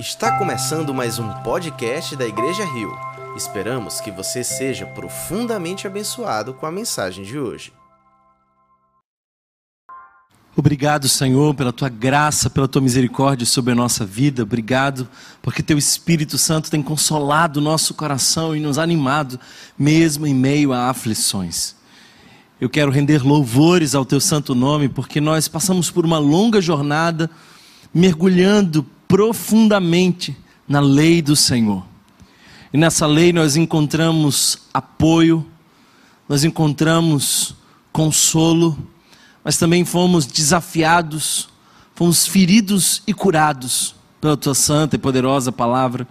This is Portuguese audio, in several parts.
Está começando mais um podcast da Igreja Rio. Esperamos que você seja profundamente abençoado com a mensagem de hoje. Obrigado, Senhor, pela tua graça, pela tua misericórdia sobre a nossa vida. Obrigado porque teu Espírito Santo tem consolado o nosso coração e nos animado, mesmo em meio a aflições. Eu quero render louvores ao teu santo nome, porque nós passamos por uma longa jornada mergulhando profundamente na lei do Senhor. E nessa lei nós encontramos apoio, nós encontramos consolo, mas também fomos desafiados, fomos feridos e curados pela tua santa e poderosa palavra.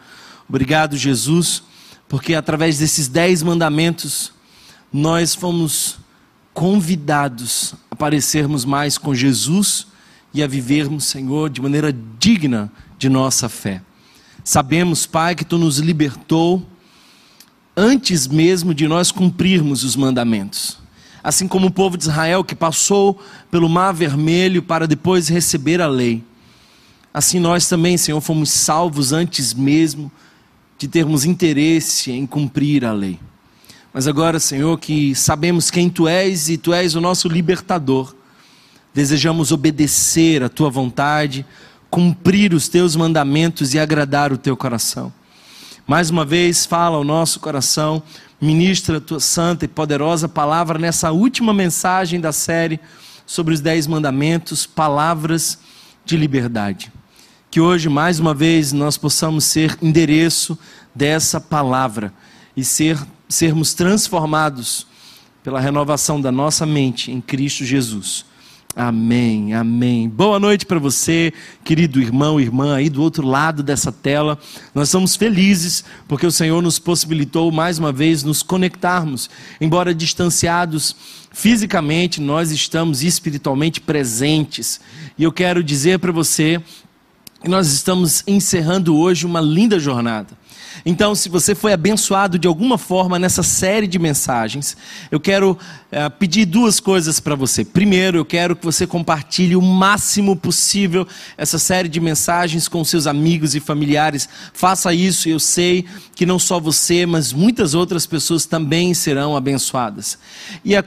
Obrigado, Jesus, porque através desses dez mandamentos nós fomos convidados a parecermos mais com Jesus e a vivermos, Senhor, de maneira digna de nossa fé. Sabemos, Pai, que tu nos libertou antes mesmo de nós cumprirmos os mandamentos. Assim como o povo de Israel que passou pelo Mar Vermelho para depois receber a lei. Assim nós também, Senhor, fomos salvos antes mesmo de termos interesse em cumprir a lei. Mas agora, Senhor, que sabemos quem tu és e tu és o nosso libertador, desejamos obedecer a tua vontade, cumprir os teus mandamentos e agradar o teu coração. Mais uma vez, fala ao nosso coração, ministra a tua santa e poderosa palavra nessa última mensagem da série sobre os dez mandamentos, palavras de liberdade. Que hoje, mais uma vez, nós possamos ser endereço dessa palavra e ser, sermos transformados pela renovação da nossa mente em Cristo Jesus. Amém, amém. Boa noite para você, querido irmão, irmã, aí do outro lado dessa tela. Nós estamos felizes porque o Senhor nos possibilitou mais uma vez nos conectarmos. Embora distanciados fisicamente, nós estamos espiritualmente presentes. E eu quero dizer para você que nós estamos encerrando hoje uma linda jornada. Então, se você foi abençoado de alguma forma nessa série de mensagens, eu quero é, pedir duas coisas para você. Primeiro, eu quero que você compartilhe o máximo possível essa série de mensagens com seus amigos e familiares. Faça isso, eu sei que não só você, mas muitas outras pessoas também serão abençoadas. E o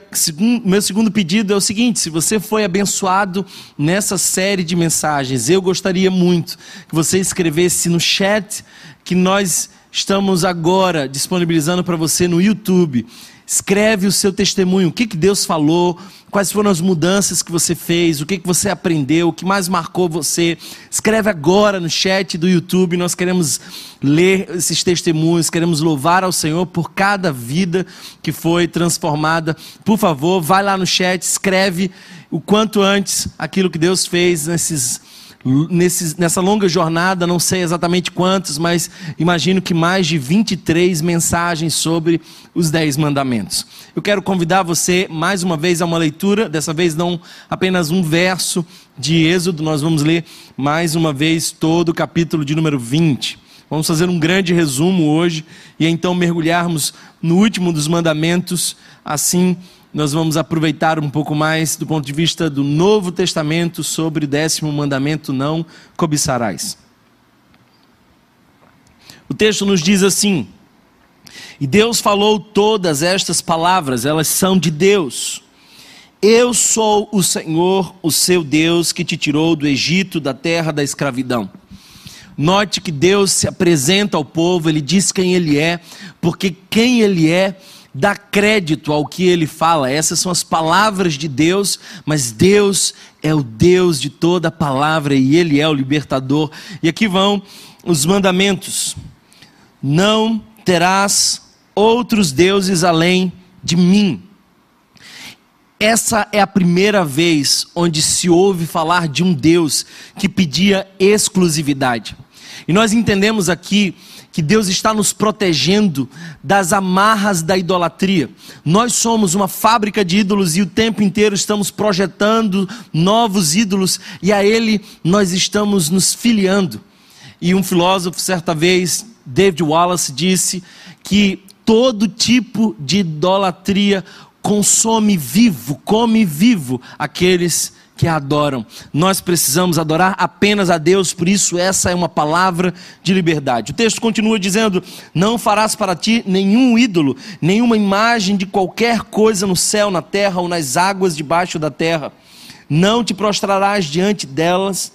meu segundo pedido é o seguinte: se você foi abençoado nessa série de mensagens, eu gostaria muito que você escrevesse no chat que nós estamos agora disponibilizando para você no YouTube. Escreve o seu testemunho, o que, que Deus falou, quais foram as mudanças que você fez, o que, que você aprendeu, o que mais marcou você. Escreve agora no chat do YouTube, nós queremos ler esses testemunhos, queremos louvar ao Senhor por cada vida que foi transformada. Por favor, vai lá no chat, escreve o quanto antes aquilo que Deus fez nesses Nesses, nessa longa jornada, não sei exatamente quantos, mas imagino que mais de 23 mensagens sobre os Dez Mandamentos. Eu quero convidar você mais uma vez a uma leitura, dessa vez não apenas um verso de Êxodo, nós vamos ler mais uma vez todo o capítulo de número 20. Vamos fazer um grande resumo hoje e então mergulharmos no último dos mandamentos, assim nós vamos aproveitar um pouco mais do ponto de vista do Novo Testamento sobre o décimo mandamento: não cobiçarás. O texto nos diz assim: E Deus falou todas estas palavras, elas são de Deus. Eu sou o Senhor, o seu Deus, que te tirou do Egito, da terra da escravidão. Note que Deus se apresenta ao povo, ele diz quem ele é, porque quem ele é dá crédito ao que ele fala. Essas são as palavras de Deus, mas Deus é o Deus de toda palavra e ele é o libertador. E aqui vão os mandamentos: Não terás outros deuses além de mim. Essa é a primeira vez onde se ouve falar de um Deus que pedia exclusividade. E nós entendemos aqui que Deus está nos protegendo das amarras da idolatria. Nós somos uma fábrica de ídolos e o tempo inteiro estamos projetando novos ídolos e a Ele nós estamos nos filiando. E um filósofo, certa vez, David Wallace, disse que todo tipo de idolatria consome vivo, come vivo aqueles que adoram. Nós precisamos adorar apenas a Deus, por isso essa é uma palavra de liberdade. O texto continua dizendo: Não farás para ti nenhum ídolo, nenhuma imagem de qualquer coisa no céu, na terra ou nas águas debaixo da terra. Não te prostrarás diante delas,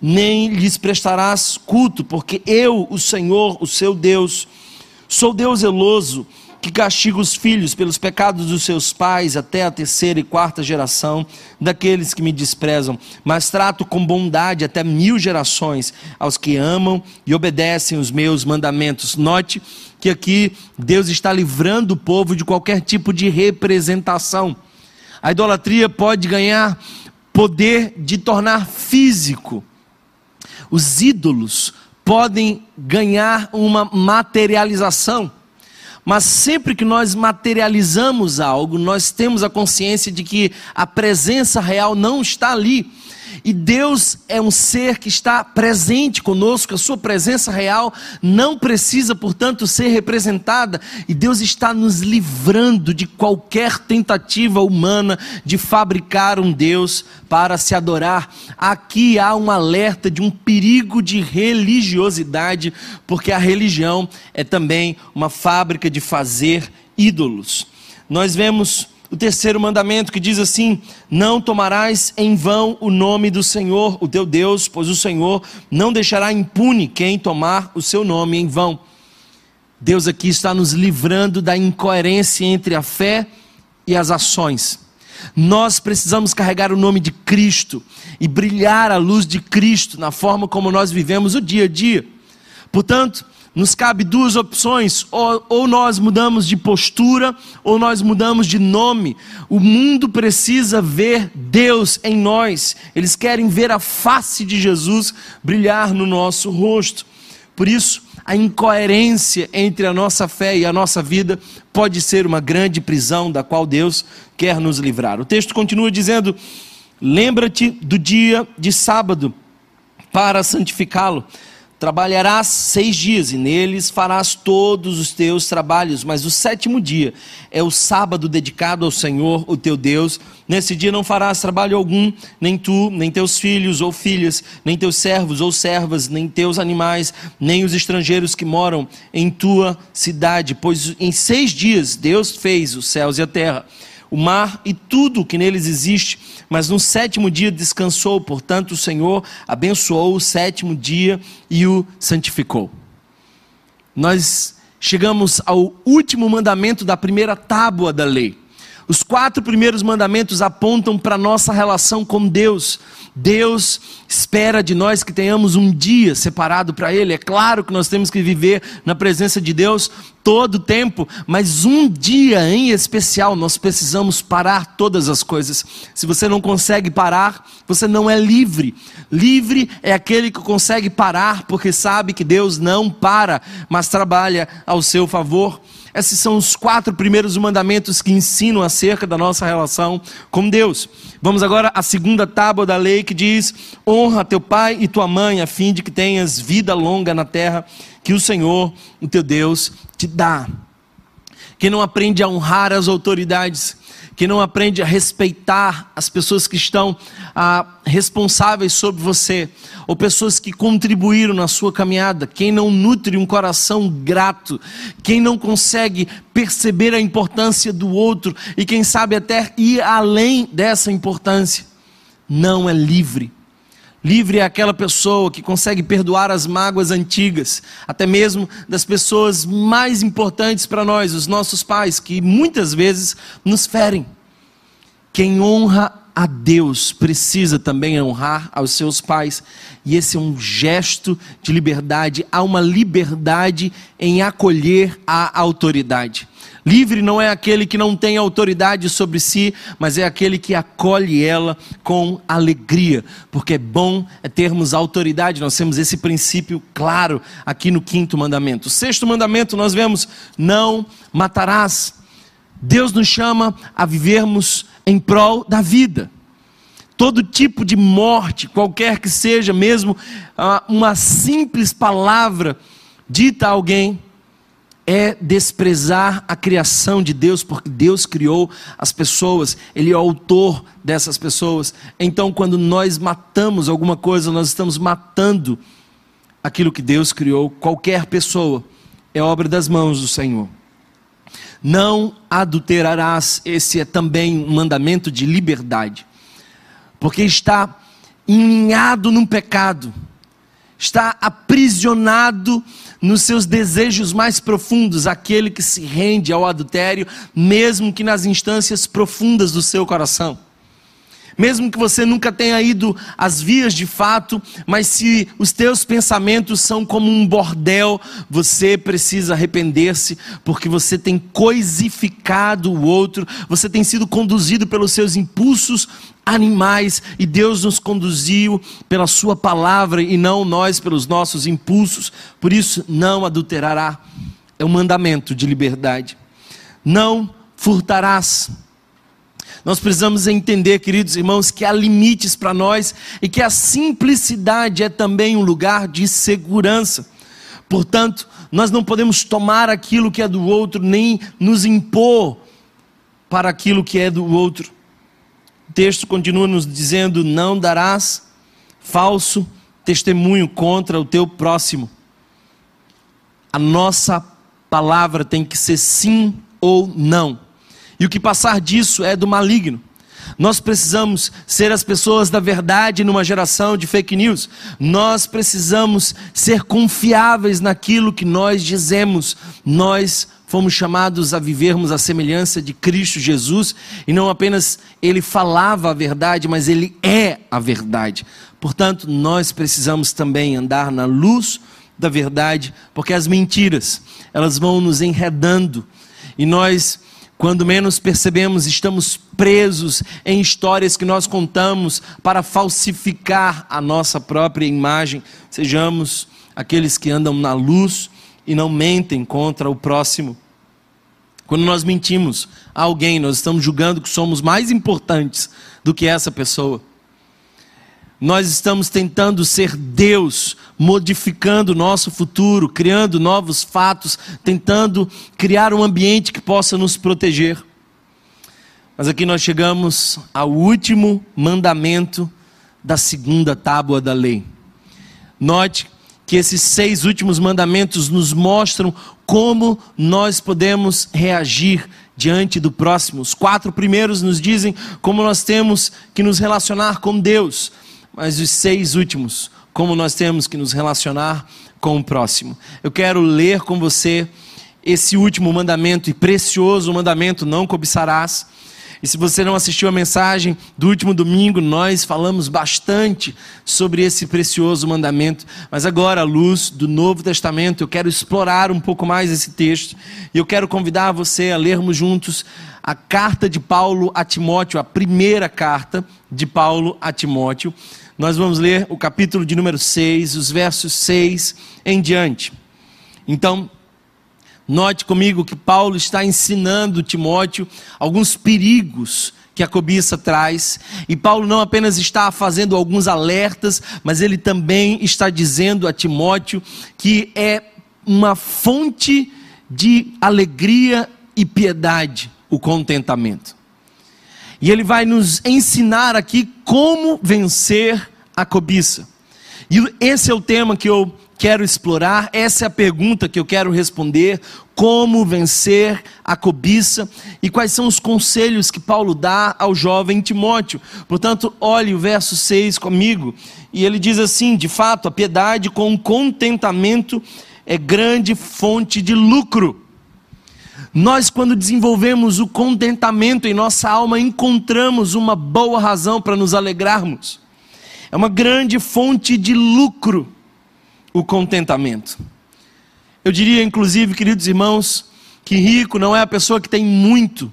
nem lhes prestarás culto, porque eu, o Senhor, o seu Deus, sou Deus zeloso que castiga os filhos pelos pecados dos seus pais até a terceira e quarta geração daqueles que me desprezam, mas trato com bondade até mil gerações aos que amam e obedecem os meus mandamentos. Note que aqui Deus está livrando o povo de qualquer tipo de representação. A idolatria pode ganhar poder de tornar físico. Os ídolos podem ganhar uma materialização. Mas sempre que nós materializamos algo, nós temos a consciência de que a presença real não está ali. E Deus é um ser que está presente conosco, a sua presença real não precisa, portanto, ser representada. E Deus está nos livrando de qualquer tentativa humana de fabricar um Deus para se adorar. Aqui há um alerta de um perigo de religiosidade, porque a religião é também uma fábrica de fazer ídolos. Nós vemos o terceiro mandamento que diz assim: Não tomarás em vão o nome do Senhor, o teu Deus, pois o Senhor não deixará impune quem tomar o seu nome em vão. Deus aqui está nos livrando da incoerência entre a fé e as ações. Nós precisamos carregar o nome de Cristo e brilhar a luz de Cristo na forma como nós vivemos o dia a dia. Portanto, nos cabe duas opções: ou, ou, nós mudamos de postura, ou nós mudamos de nome. O mundo precisa ver Deus em nós, eles querem ver a face de Jesus brilhar no nosso rosto. Por isso, a incoerência entre a nossa fé e a nossa vida pode ser uma grande prisão da qual Deus quer nos livrar. O texto continua dizendo: Lembra-te do dia de sábado para santificá-lo. Trabalharás seis dias e neles farás todos os teus trabalhos, mas o sétimo dia é o sábado dedicado ao Senhor, o teu Deus. Nesse dia não farás trabalho algum, nem tu, nem teus filhos ou filhas, nem teus servos ou servas, nem teus animais, nem os estrangeiros que moram em tua cidade, pois em seis dias Deus fez os céus e a terra o mar e tudo que neles existe, mas no sétimo dia descansou, portanto o Senhor abençoou o sétimo dia e o santificou. Nós chegamos ao último mandamento da primeira tábua da lei. Os quatro primeiros mandamentos apontam para a nossa relação com Deus. Deus espera de nós que tenhamos um dia separado para Ele. É claro que nós temos que viver na presença de Deus todo o tempo, mas um dia em especial nós precisamos parar todas as coisas. Se você não consegue parar, você não é livre. Livre é aquele que consegue parar porque sabe que Deus não para, mas trabalha ao seu favor. Esses são os quatro primeiros mandamentos que ensinam acerca da nossa relação com Deus. Vamos agora à segunda tábua da lei que diz: honra teu pai e tua mãe, a fim de que tenhas vida longa na terra que o Senhor, o teu Deus, te dá. Quem não aprende a honrar as autoridades, que não aprende a respeitar as pessoas que estão ah, responsáveis sobre você, ou pessoas que contribuíram na sua caminhada, quem não nutre um coração grato, quem não consegue perceber a importância do outro e quem sabe até ir além dessa importância, não é livre. Livre é aquela pessoa que consegue perdoar as mágoas antigas, até mesmo das pessoas mais importantes para nós, os nossos pais, que muitas vezes nos ferem. Quem honra a Deus precisa também honrar aos seus pais, e esse é um gesto de liberdade, há uma liberdade em acolher a autoridade. Livre não é aquele que não tem autoridade sobre si, mas é aquele que acolhe ela com alegria, porque é bom é termos autoridade. Nós temos esse princípio claro aqui no quinto mandamento. O sexto mandamento nós vemos: não matarás. Deus nos chama a vivermos em prol da vida. Todo tipo de morte, qualquer que seja, mesmo ah, uma simples palavra dita a alguém, é desprezar a criação de Deus, porque Deus criou as pessoas, Ele é o autor dessas pessoas. Então, quando nós matamos alguma coisa, nós estamos matando aquilo que Deus criou. Qualquer pessoa é obra das mãos do Senhor. Não adulterarás, esse é também um mandamento de liberdade, porque está enlinhado num pecado, está aprisionado nos seus desejos mais profundos, aquele que se rende ao adultério, mesmo que nas instâncias profundas do seu coração. Mesmo que você nunca tenha ido às vias de fato, mas se os teus pensamentos são como um bordel, você precisa arrepender-se, porque você tem coisificado o outro, você tem sido conduzido pelos seus impulsos animais e Deus nos conduziu pela Sua palavra e não nós pelos nossos impulsos. Por isso, não adulterará. É um mandamento de liberdade. Não furtarás. Nós precisamos entender, queridos irmãos, que há limites para nós e que a simplicidade é também um lugar de segurança. Portanto, nós não podemos tomar aquilo que é do outro, nem nos impor para aquilo que é do outro. O texto continua nos dizendo: não darás falso testemunho contra o teu próximo. A nossa palavra tem que ser sim ou não. E o que passar disso é do maligno. Nós precisamos ser as pessoas da verdade numa geração de fake news. Nós precisamos ser confiáveis naquilo que nós dizemos. Nós fomos chamados a vivermos a semelhança de Cristo Jesus e não apenas ele falava a verdade, mas ele é a verdade. Portanto, nós precisamos também andar na luz da verdade, porque as mentiras, elas vão nos enredando e nós quando menos percebemos, estamos presos em histórias que nós contamos para falsificar a nossa própria imagem. Sejamos aqueles que andam na luz e não mentem contra o próximo. Quando nós mentimos a alguém, nós estamos julgando que somos mais importantes do que essa pessoa. Nós estamos tentando ser Deus, modificando o nosso futuro, criando novos fatos, tentando criar um ambiente que possa nos proteger. Mas aqui nós chegamos ao último mandamento da segunda tábua da lei. Note que esses seis últimos mandamentos nos mostram como nós podemos reagir diante do próximo. Os quatro primeiros nos dizem como nós temos que nos relacionar com Deus mas os seis últimos, como nós temos que nos relacionar com o próximo. Eu quero ler com você esse último mandamento e precioso mandamento: não cobiçarás. E se você não assistiu a mensagem do último domingo, nós falamos bastante sobre esse precioso mandamento. Mas agora, à luz do Novo Testamento, eu quero explorar um pouco mais esse texto. E eu quero convidar você a lermos juntos a carta de Paulo a Timóteo, a primeira carta de Paulo a Timóteo. Nós vamos ler o capítulo de número 6, os versos 6 em diante. Então, note comigo que Paulo está ensinando Timóteo alguns perigos que a cobiça traz. E Paulo não apenas está fazendo alguns alertas, mas ele também está dizendo a Timóteo que é uma fonte de alegria e piedade o contentamento. E ele vai nos ensinar aqui como vencer a cobiça. E esse é o tema que eu quero explorar, essa é a pergunta que eu quero responder: como vencer a cobiça e quais são os conselhos que Paulo dá ao jovem Timóteo. Portanto, olhe o verso 6 comigo, e ele diz assim: de fato, a piedade com contentamento é grande fonte de lucro. Nós, quando desenvolvemos o contentamento em nossa alma, encontramos uma boa razão para nos alegrarmos. É uma grande fonte de lucro o contentamento. Eu diria, inclusive, queridos irmãos, que rico não é a pessoa que tem muito,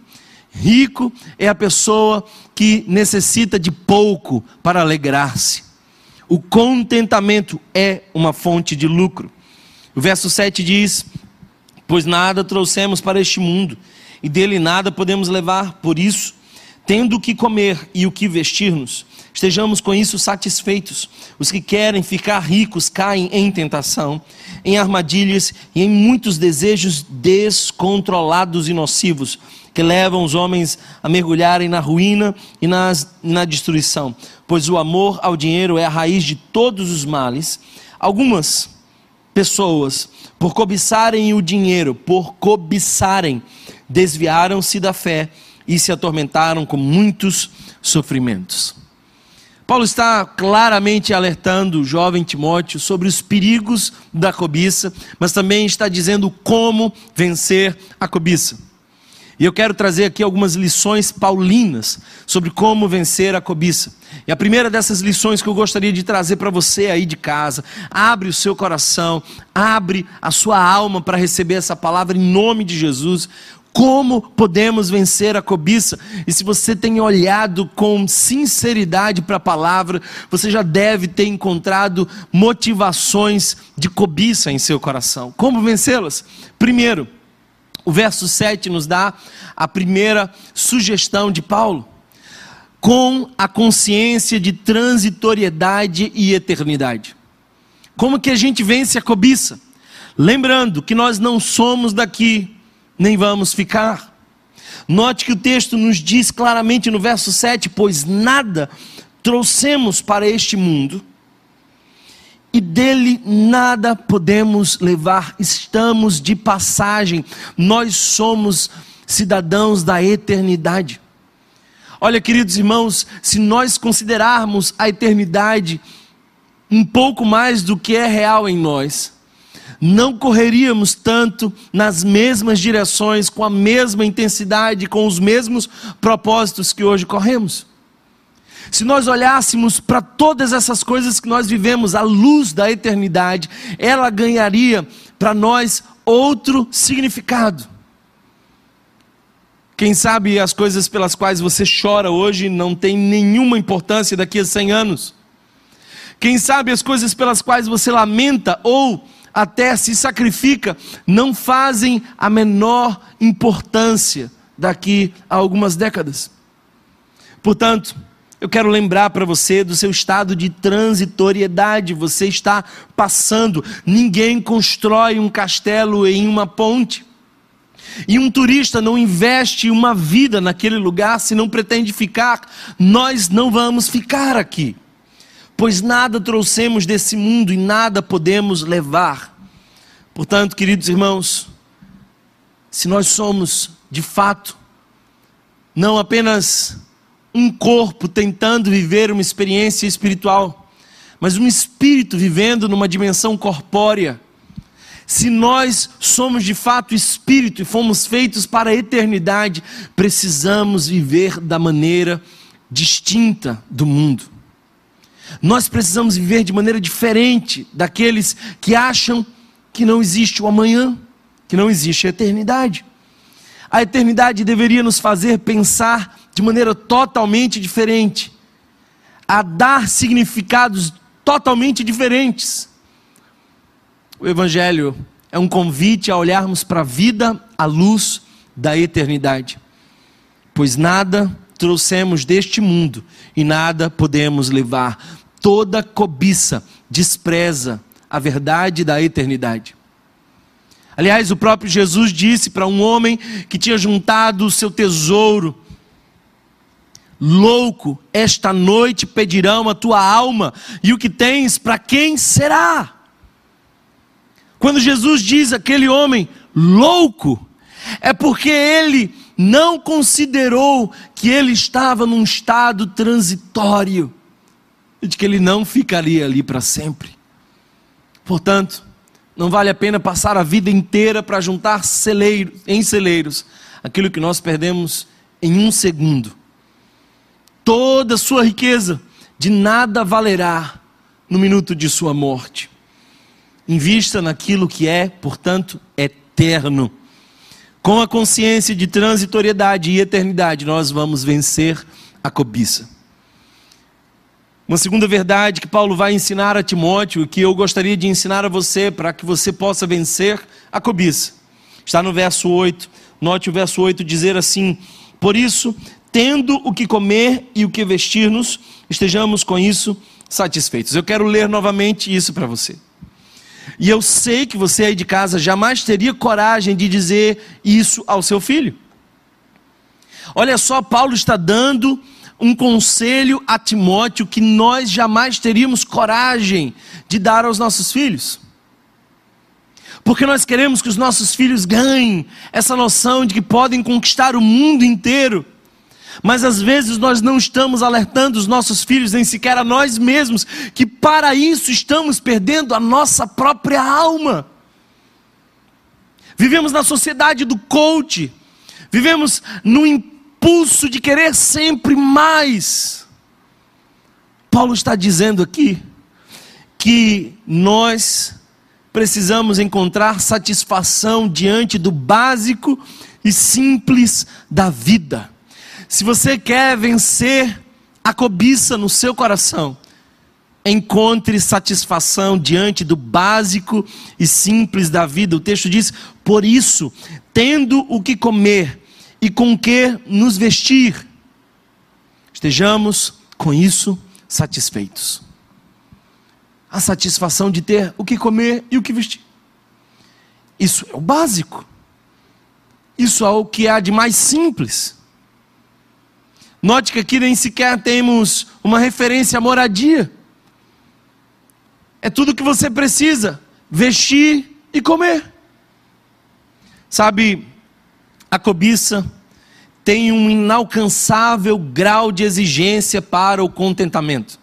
rico é a pessoa que necessita de pouco para alegrar-se. O contentamento é uma fonte de lucro. O verso 7 diz: Pois nada trouxemos para este mundo, e dele nada podemos levar, por isso, tendo o que comer e o que vestir-nos, estejamos com isso satisfeitos. Os que querem ficar ricos caem em tentação, em armadilhas e em muitos desejos descontrolados e nocivos, que levam os homens a mergulharem na ruína e nas, na destruição. Pois o amor ao dinheiro é a raiz de todos os males. Algumas pessoas, por cobiçarem o dinheiro, por cobiçarem, desviaram-se da fé e se atormentaram com muitos sofrimentos. Paulo está claramente alertando o jovem Timóteo sobre os perigos da cobiça, mas também está dizendo como vencer a cobiça. E eu quero trazer aqui algumas lições paulinas sobre como vencer a cobiça. E a primeira dessas lições que eu gostaria de trazer para você aí de casa, abre o seu coração, abre a sua alma para receber essa palavra em nome de Jesus. Como podemos vencer a cobiça? E se você tem olhado com sinceridade para a palavra, você já deve ter encontrado motivações de cobiça em seu coração. Como vencê-las? Primeiro, o verso 7 nos dá a primeira sugestão de Paulo. Com a consciência de transitoriedade e eternidade. Como que a gente vence a cobiça? Lembrando que nós não somos daqui, nem vamos ficar. Note que o texto nos diz claramente no verso 7: Pois nada trouxemos para este mundo, e dele nada podemos levar, estamos de passagem, nós somos cidadãos da eternidade. Olha, queridos irmãos, se nós considerarmos a eternidade um pouco mais do que é real em nós, não correríamos tanto nas mesmas direções, com a mesma intensidade, com os mesmos propósitos que hoje corremos. Se nós olhássemos para todas essas coisas que nós vivemos à luz da eternidade, ela ganharia para nós outro significado. Quem sabe as coisas pelas quais você chora hoje não têm nenhuma importância daqui a 100 anos. Quem sabe as coisas pelas quais você lamenta ou até se sacrifica, não fazem a menor importância daqui a algumas décadas. Portanto, eu quero lembrar para você do seu estado de transitoriedade. Você está passando. Ninguém constrói um castelo em uma ponte. E um turista não investe uma vida naquele lugar se não pretende ficar. Nós não vamos ficar aqui pois nada trouxemos desse mundo e nada podemos levar. Portanto, queridos irmãos, se nós somos, de fato, não apenas um corpo tentando viver uma experiência espiritual, mas um espírito vivendo numa dimensão corpórea, se nós somos de fato espírito e fomos feitos para a eternidade, precisamos viver da maneira distinta do mundo. Nós precisamos viver de maneira diferente daqueles que acham que não existe o amanhã, que não existe a eternidade. A eternidade deveria nos fazer pensar de maneira totalmente diferente, a dar significados totalmente diferentes. O Evangelho é um convite a olharmos para a vida à luz da eternidade, pois nada trouxemos deste mundo e nada podemos levar. Toda cobiça despreza a verdade da eternidade. Aliás, o próprio Jesus disse para um homem que tinha juntado o seu tesouro: Louco, esta noite pedirão a tua alma, e o que tens, para quem será? Quando Jesus diz aquele homem louco, é porque ele não considerou que ele estava num estado transitório, de que ele não ficaria ali para sempre. Portanto, não vale a pena passar a vida inteira para juntar celeiros, em celeiros aquilo que nós perdemos em um segundo. Toda a sua riqueza de nada valerá no minuto de sua morte. Invista naquilo que é, portanto, eterno. Com a consciência de transitoriedade e eternidade, nós vamos vencer a cobiça. Uma segunda verdade que Paulo vai ensinar a Timóteo, que eu gostaria de ensinar a você, para que você possa vencer a cobiça. Está no verso 8. Note o verso 8 dizer assim: Por isso, tendo o que comer e o que vestir-nos, estejamos com isso satisfeitos. Eu quero ler novamente isso para você. E eu sei que você aí de casa jamais teria coragem de dizer isso ao seu filho. Olha só, Paulo está dando um conselho a Timóteo que nós jamais teríamos coragem de dar aos nossos filhos. Porque nós queremos que os nossos filhos ganhem essa noção de que podem conquistar o mundo inteiro. Mas às vezes nós não estamos alertando os nossos filhos, nem sequer a nós mesmos, que para isso estamos perdendo a nossa própria alma. Vivemos na sociedade do coach, vivemos no impulso de querer sempre mais. Paulo está dizendo aqui que nós precisamos encontrar satisfação diante do básico e simples da vida. Se você quer vencer a cobiça no seu coração, encontre satisfação diante do básico e simples da vida. O texto diz: Por isso, tendo o que comer e com que nos vestir. Estejamos com isso satisfeitos. A satisfação de ter o que comer e o que vestir. Isso é o básico. Isso é o que há de mais simples. Note que aqui nem sequer temos uma referência à moradia. É tudo o que você precisa: vestir e comer. Sabe, a cobiça tem um inalcançável grau de exigência para o contentamento.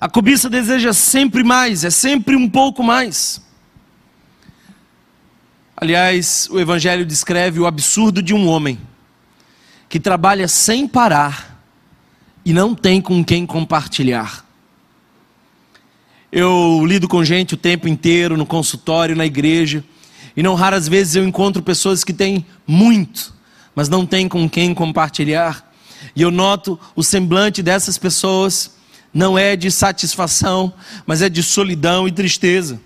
A cobiça deseja sempre mais, é sempre um pouco mais. Aliás, o Evangelho descreve o absurdo de um homem que trabalha sem parar e não tem com quem compartilhar. Eu lido com gente o tempo inteiro, no consultório, na igreja. E não raras vezes eu encontro pessoas que têm muito, mas não têm com quem compartilhar. E eu noto o semblante dessas pessoas não é de satisfação, mas é de solidão e tristeza.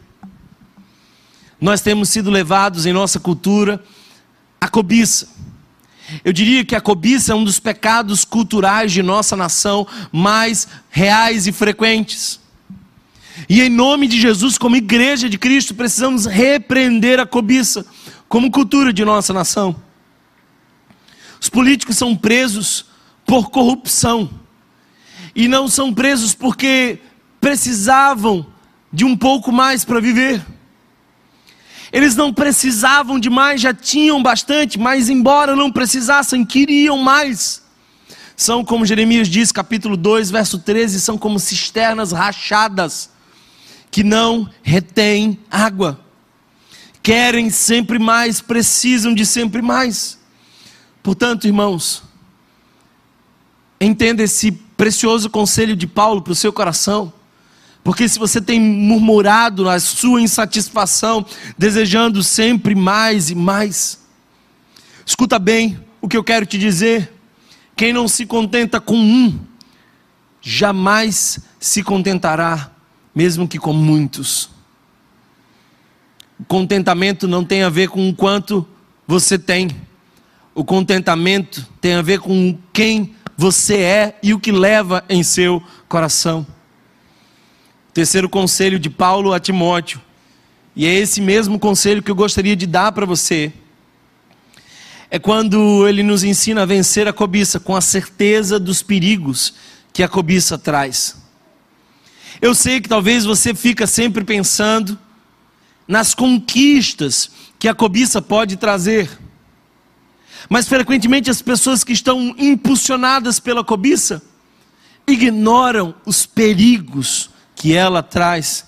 Nós temos sido levados em nossa cultura à cobiça. Eu diria que a cobiça é um dos pecados culturais de nossa nação mais reais e frequentes. E em nome de Jesus, como igreja de Cristo, precisamos repreender a cobiça como cultura de nossa nação. Os políticos são presos por corrupção. E não são presos porque precisavam de um pouco mais para viver. Eles não precisavam de mais, já tinham bastante, mas embora não precisassem, queriam mais. São como Jeremias diz, capítulo 2, verso 13, são como cisternas rachadas que não retêm água. Querem sempre mais, precisam de sempre mais. Portanto, irmãos, entenda esse precioso conselho de Paulo para o seu coração. Porque se você tem murmurado na sua insatisfação, desejando sempre mais e mais, escuta bem o que eu quero te dizer. Quem não se contenta com um, jamais se contentará mesmo que com muitos. O contentamento não tem a ver com o quanto você tem. O contentamento tem a ver com quem você é e o que leva em seu coração. Terceiro conselho de Paulo a Timóteo, e é esse mesmo conselho que eu gostaria de dar para você. É quando ele nos ensina a vencer a cobiça com a certeza dos perigos que a cobiça traz. Eu sei que talvez você fica sempre pensando nas conquistas que a cobiça pode trazer. Mas frequentemente as pessoas que estão impulsionadas pela cobiça ignoram os perigos que ela traz.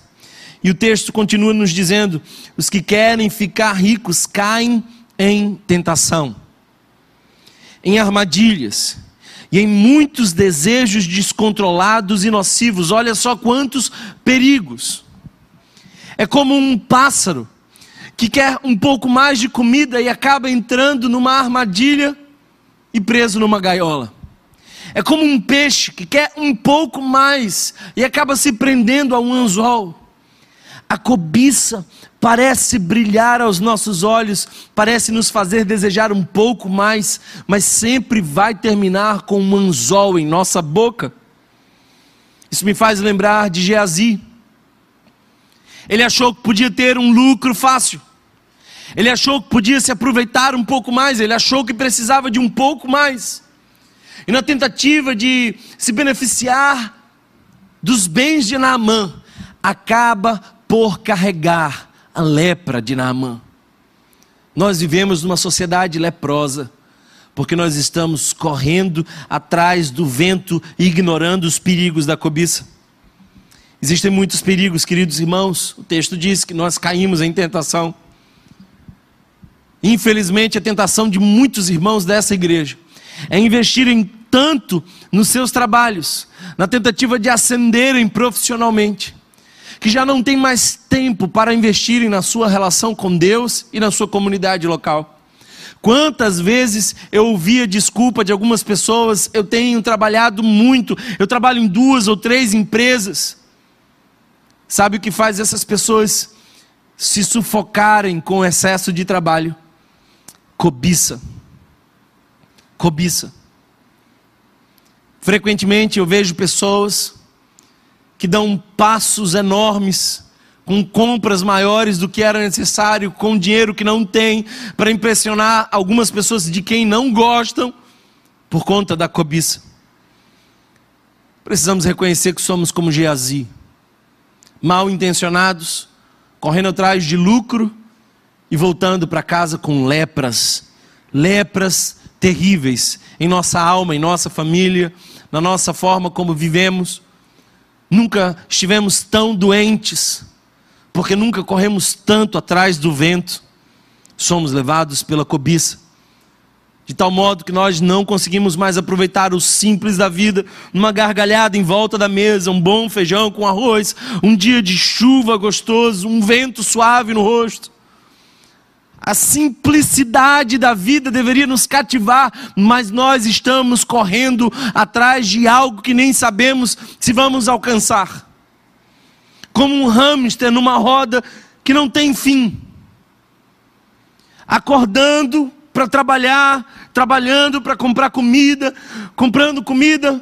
E o texto continua nos dizendo: os que querem ficar ricos caem em tentação, em armadilhas e em muitos desejos descontrolados e nocivos. Olha só quantos perigos. É como um pássaro que quer um pouco mais de comida e acaba entrando numa armadilha e preso numa gaiola. É como um peixe que quer um pouco mais e acaba se prendendo a um anzol. A cobiça parece brilhar aos nossos olhos, parece nos fazer desejar um pouco mais, mas sempre vai terminar com um anzol em nossa boca. Isso me faz lembrar de Geazi. Ele achou que podia ter um lucro fácil. Ele achou que podia se aproveitar um pouco mais, ele achou que precisava de um pouco mais. E na tentativa de se beneficiar dos bens de Naamã, acaba por carregar a lepra de Naamã. Nós vivemos numa sociedade leprosa, porque nós estamos correndo atrás do vento ignorando os perigos da cobiça. Existem muitos perigos, queridos irmãos. O texto diz que nós caímos em tentação. Infelizmente, a tentação de muitos irmãos dessa igreja é investirem tanto nos seus trabalhos, na tentativa de ascenderem profissionalmente, que já não tem mais tempo para investirem na sua relação com Deus e na sua comunidade local. Quantas vezes eu ouvia desculpa de algumas pessoas, eu tenho trabalhado muito, eu trabalho em duas ou três empresas. Sabe o que faz essas pessoas se sufocarem com excesso de trabalho? Cobiça. Cobiça. Frequentemente eu vejo pessoas que dão passos enormes, com compras maiores do que era necessário, com dinheiro que não tem, para impressionar algumas pessoas de quem não gostam, por conta da cobiça. Precisamos reconhecer que somos como Geazi, mal intencionados, correndo atrás de lucro e voltando para casa com lepras, lepras terríveis em nossa alma, em nossa família, na nossa forma como vivemos. Nunca estivemos tão doentes, porque nunca corremos tanto atrás do vento. Somos levados pela cobiça, de tal modo que nós não conseguimos mais aproveitar o simples da vida, numa gargalhada em volta da mesa, um bom feijão com arroz, um dia de chuva gostoso, um vento suave no rosto. A simplicidade da vida deveria nos cativar, mas nós estamos correndo atrás de algo que nem sabemos se vamos alcançar. Como um hamster numa roda que não tem fim. Acordando para trabalhar, trabalhando para comprar comida, comprando comida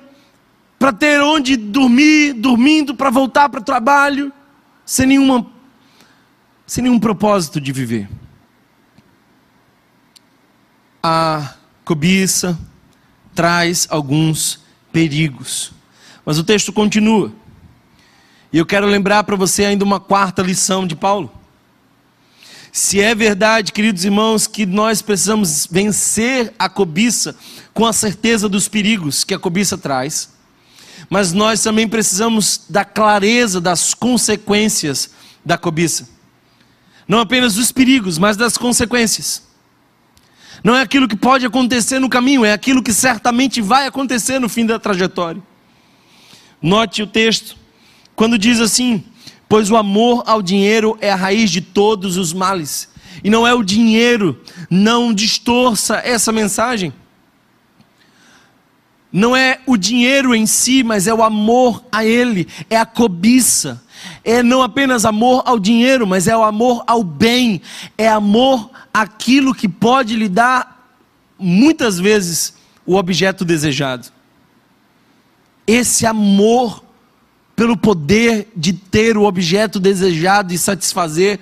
para ter onde dormir, dormindo para voltar para o trabalho, sem nenhuma sem nenhum propósito de viver a cobiça traz alguns perigos. Mas o texto continua. E eu quero lembrar para você ainda uma quarta lição de Paulo. Se é verdade, queridos irmãos, que nós precisamos vencer a cobiça com a certeza dos perigos que a cobiça traz, mas nós também precisamos da clareza das consequências da cobiça. Não apenas dos perigos, mas das consequências. Não é aquilo que pode acontecer no caminho, é aquilo que certamente vai acontecer no fim da trajetória. Note o texto, quando diz assim: Pois o amor ao dinheiro é a raiz de todos os males. E não é o dinheiro, não distorça essa mensagem. Não é o dinheiro em si, mas é o amor a ele, é a cobiça. É não apenas amor ao dinheiro, mas é o amor ao bem, é amor aquilo que pode lhe dar, muitas vezes, o objeto desejado. Esse amor pelo poder de ter o objeto desejado e satisfazer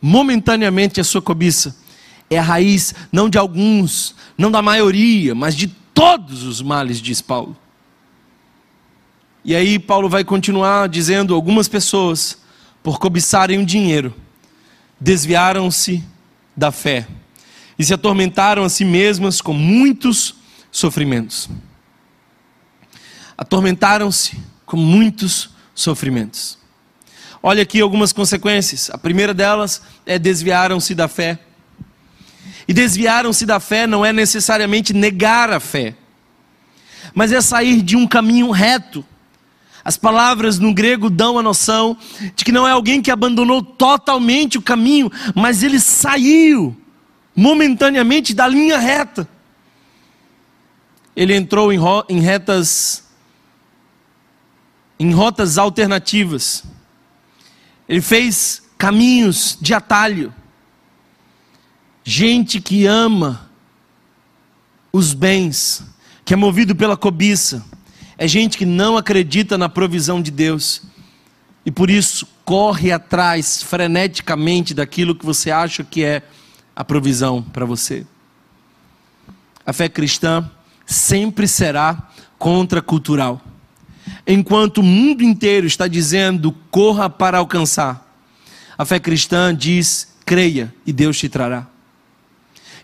momentaneamente a sua cobiça é a raiz não de alguns, não da maioria, mas de todos os males, diz Paulo. E aí Paulo vai continuar dizendo: algumas pessoas, por cobiçarem o dinheiro, desviaram-se da fé e se atormentaram a si mesmas com muitos sofrimentos. Atormentaram-se com muitos sofrimentos. Olha aqui algumas consequências. A primeira delas é desviaram-se da fé. E desviaram-se da fé não é necessariamente negar a fé, mas é sair de um caminho reto as palavras no grego dão a noção de que não é alguém que abandonou totalmente o caminho, mas ele saiu momentaneamente da linha reta. Ele entrou em, em retas, em rotas alternativas. Ele fez caminhos de atalho. Gente que ama os bens, que é movido pela cobiça, é gente que não acredita na provisão de Deus e por isso corre atrás freneticamente daquilo que você acha que é a provisão para você. A fé cristã sempre será contracultural. Enquanto o mundo inteiro está dizendo corra para alcançar, a fé cristã diz creia e Deus te trará.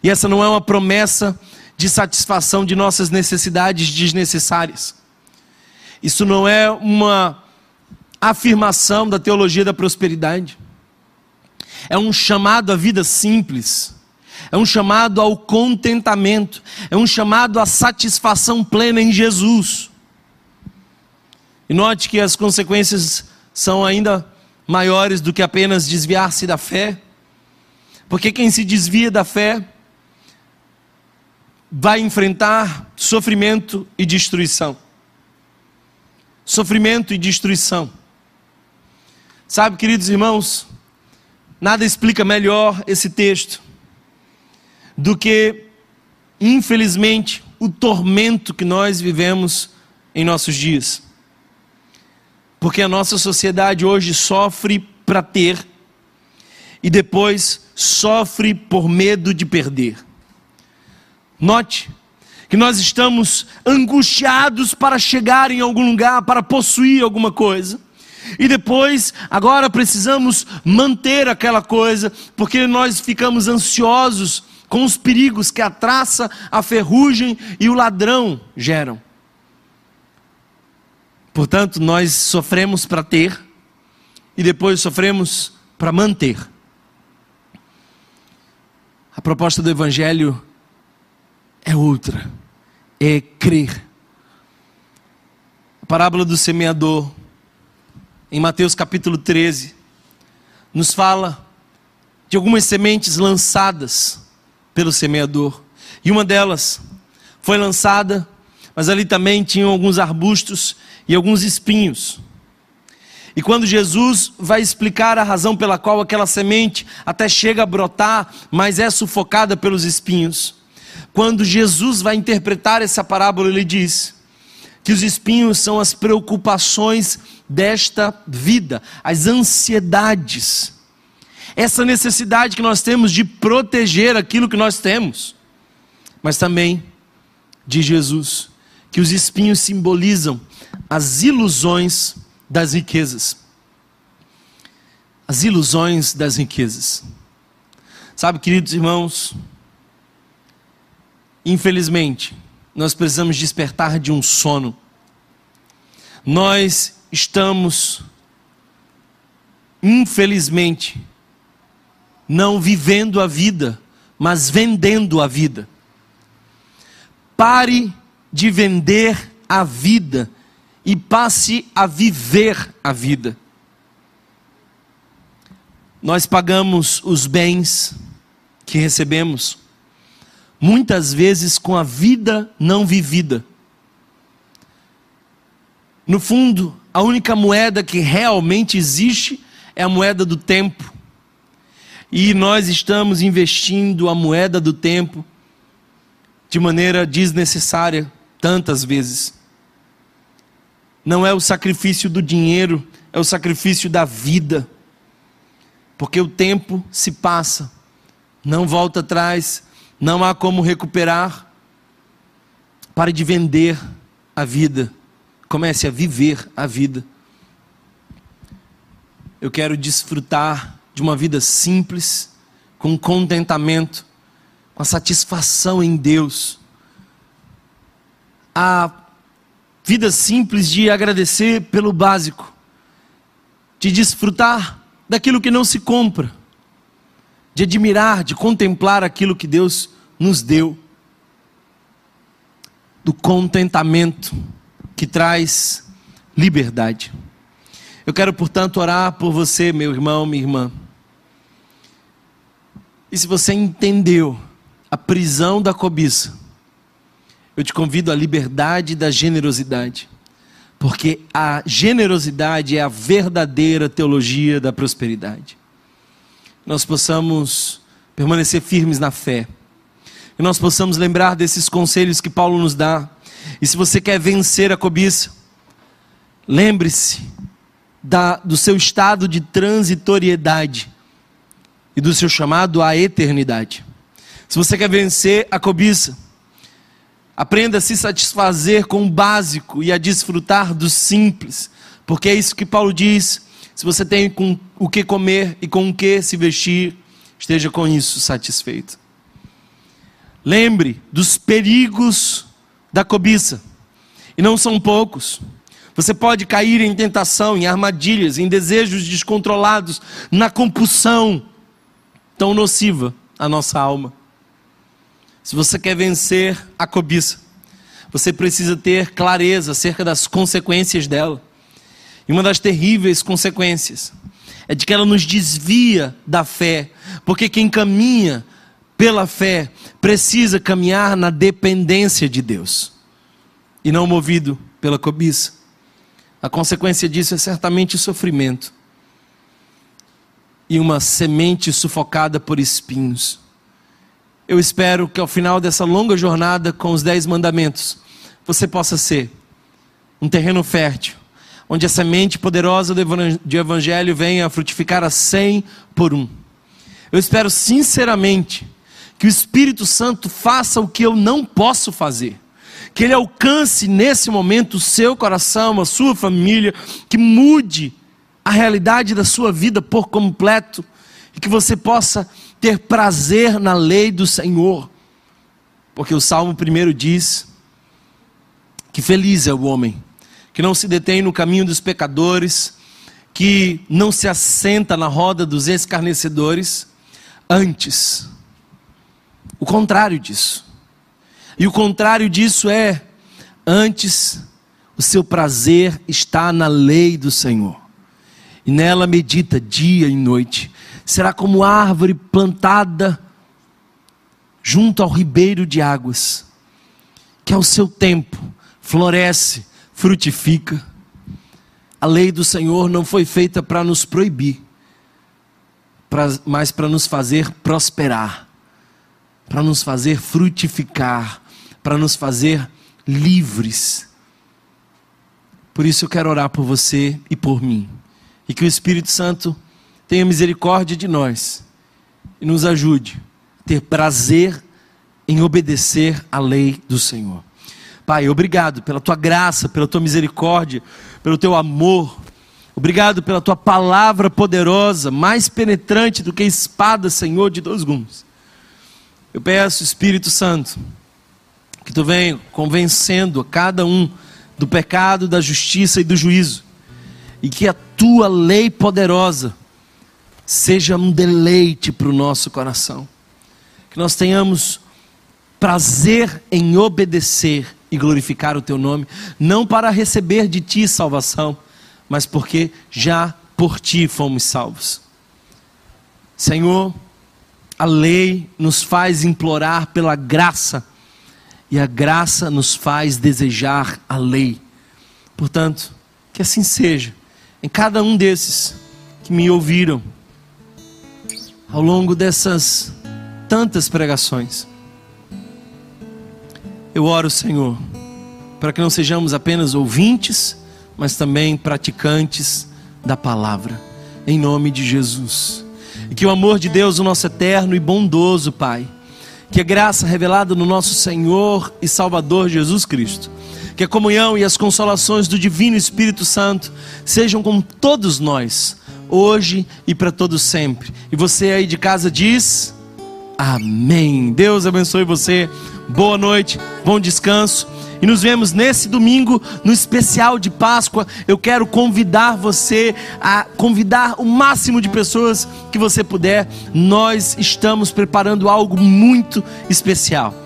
E essa não é uma promessa de satisfação de nossas necessidades desnecessárias. Isso não é uma afirmação da teologia da prosperidade. É um chamado à vida simples. É um chamado ao contentamento. É um chamado à satisfação plena em Jesus. E note que as consequências são ainda maiores do que apenas desviar-se da fé. Porque quem se desvia da fé vai enfrentar sofrimento e destruição. Sofrimento e destruição. Sabe, queridos irmãos, nada explica melhor esse texto do que, infelizmente, o tormento que nós vivemos em nossos dias. Porque a nossa sociedade hoje sofre para ter e depois sofre por medo de perder. Note que nós estamos angustiados para chegar em algum lugar, para possuir alguma coisa. E depois, agora precisamos manter aquela coisa, porque nós ficamos ansiosos com os perigos que a traça, a ferrugem e o ladrão geram. Portanto, nós sofremos para ter e depois sofremos para manter. A proposta do Evangelho é outra, é crer. A parábola do semeador, em Mateus capítulo 13, nos fala de algumas sementes lançadas pelo semeador. E uma delas foi lançada, mas ali também tinham alguns arbustos e alguns espinhos. E quando Jesus vai explicar a razão pela qual aquela semente até chega a brotar, mas é sufocada pelos espinhos, quando Jesus vai interpretar essa parábola, ele diz que os espinhos são as preocupações desta vida, as ansiedades, essa necessidade que nós temos de proteger aquilo que nós temos, mas também de Jesus, que os espinhos simbolizam as ilusões das riquezas. As ilusões das riquezas. Sabe, queridos irmãos, Infelizmente, nós precisamos despertar de um sono. Nós estamos, infelizmente, não vivendo a vida, mas vendendo a vida. Pare de vender a vida e passe a viver a vida. Nós pagamos os bens que recebemos muitas vezes com a vida não vivida. No fundo, a única moeda que realmente existe é a moeda do tempo. E nós estamos investindo a moeda do tempo de maneira desnecessária tantas vezes. Não é o sacrifício do dinheiro, é o sacrifício da vida. Porque o tempo se passa, não volta atrás, não há como recuperar. Pare de vender a vida. Comece a viver a vida. Eu quero desfrutar de uma vida simples, com contentamento, com a satisfação em Deus. A vida simples de agradecer pelo básico, de desfrutar daquilo que não se compra, de admirar, de contemplar aquilo que Deus nos deu, do contentamento que traz liberdade. Eu quero, portanto, orar por você, meu irmão, minha irmã. E se você entendeu a prisão da cobiça, eu te convido à liberdade da generosidade, porque a generosidade é a verdadeira teologia da prosperidade. nós possamos permanecer firmes na fé, que nós possamos lembrar desses conselhos que Paulo nos dá. E se você quer vencer a cobiça, lembre-se do seu estado de transitoriedade e do seu chamado à eternidade. Se você quer vencer a cobiça, aprenda a se satisfazer com o básico e a desfrutar do simples, porque é isso que Paulo diz. Se você tem com o que comer e com o que se vestir, esteja com isso satisfeito. Lembre dos perigos da cobiça, e não são poucos. Você pode cair em tentação, em armadilhas, em desejos descontrolados, na compulsão tão nociva à nossa alma. Se você quer vencer a cobiça, você precisa ter clareza acerca das consequências dela. E uma das terríveis consequências é de que ela nos desvia da fé, porque quem caminha pela fé precisa caminhar na dependência de Deus e não movido pela cobiça. A consequência disso é certamente sofrimento e uma semente sufocada por espinhos. Eu espero que ao final dessa longa jornada com os Dez Mandamentos, você possa ser um terreno fértil, onde a semente poderosa do Evangelho venha a frutificar a cem por um. Eu espero sinceramente que o Espírito Santo faça o que eu não posso fazer. Que ele alcance nesse momento o seu coração, a sua família, que mude a realidade da sua vida por completo e que você possa ter prazer na lei do Senhor. Porque o Salmo primeiro diz que feliz é o homem que não se detém no caminho dos pecadores, que não se assenta na roda dos escarnecedores, antes o contrário disso. E o contrário disso é antes o seu prazer está na lei do Senhor e nela medita dia e noite. Será como árvore plantada junto ao ribeiro de águas, que ao seu tempo floresce, frutifica. A lei do Senhor não foi feita para nos proibir, mas para nos fazer prosperar, para nos fazer frutificar, para nos fazer livres. Por isso eu quero orar por você e por mim e que o Espírito Santo tenha misericórdia de nós e nos ajude a ter prazer em obedecer à lei do Senhor. Pai, obrigado pela tua graça, pela tua misericórdia, pelo teu amor. Obrigado pela tua palavra poderosa, mais penetrante do que espada, Senhor, de dois gumes. Eu peço, Espírito Santo, que tu venha convencendo a cada um do pecado, da justiça e do juízo e que a tua lei poderosa seja um deleite para o nosso coração. Que nós tenhamos prazer em obedecer e glorificar o teu nome, não para receber de ti salvação, mas porque já por ti fomos salvos. Senhor, a lei nos faz implorar pela graça, e a graça nos faz desejar a lei. Portanto, que assim seja em cada um desses que me ouviram ao longo dessas tantas pregações. Eu oro, Senhor, para que não sejamos apenas ouvintes, mas também praticantes da palavra, em nome de Jesus. E que o amor de Deus, o nosso eterno e bondoso Pai, que a graça revelada no nosso Senhor e Salvador Jesus Cristo, que a comunhão e as consolações do Divino Espírito Santo sejam com todos nós, hoje e para todos sempre. E você aí de casa diz: Amém. Deus abençoe você. Boa noite, bom descanso. E nos vemos nesse domingo no especial de Páscoa. Eu quero convidar você a convidar o máximo de pessoas que você puder. Nós estamos preparando algo muito especial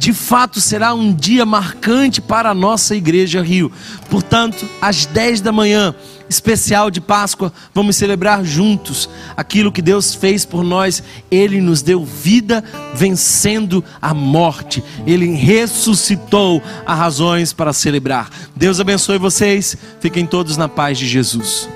de fato será um dia marcante para a nossa igreja Rio. Portanto, às 10 da manhã, especial de Páscoa, vamos celebrar juntos aquilo que Deus fez por nós. Ele nos deu vida vencendo a morte. Ele ressuscitou a razões para celebrar. Deus abençoe vocês. Fiquem todos na paz de Jesus.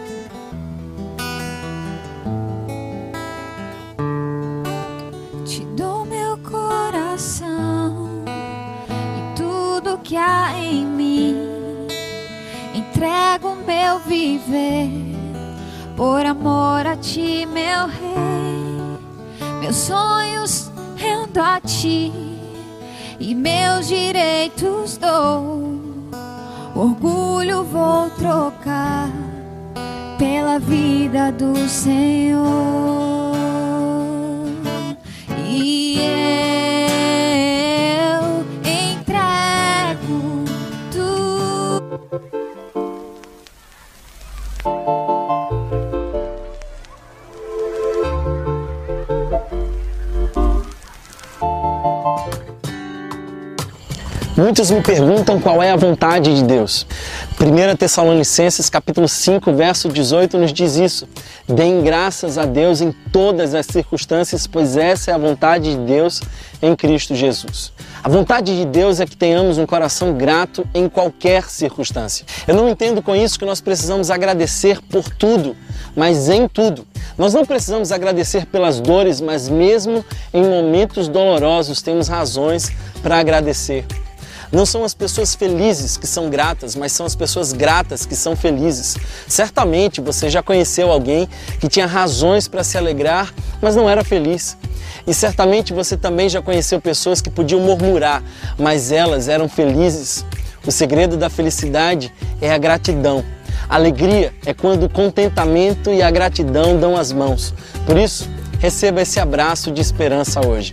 Meu viver, por amor a ti, meu rei. Meus sonhos rendo a ti e meus direitos dou. Orgulho vou trocar pela vida do Senhor. Muitos me perguntam qual é a vontade de Deus. 1 Tessalonicenses capítulo 5, verso 18 nos diz isso. Deem graças a Deus em todas as circunstâncias, pois essa é a vontade de Deus em Cristo Jesus. A vontade de Deus é que tenhamos um coração grato em qualquer circunstância. Eu não entendo com isso que nós precisamos agradecer por tudo, mas em tudo. Nós não precisamos agradecer pelas dores, mas mesmo em momentos dolorosos temos razões para agradecer. Não são as pessoas felizes que são gratas, mas são as pessoas gratas que são felizes. Certamente você já conheceu alguém que tinha razões para se alegrar, mas não era feliz. E certamente você também já conheceu pessoas que podiam murmurar, mas elas eram felizes. O segredo da felicidade é a gratidão. alegria é quando o contentamento e a gratidão dão as mãos. Por isso, receba esse abraço de esperança hoje.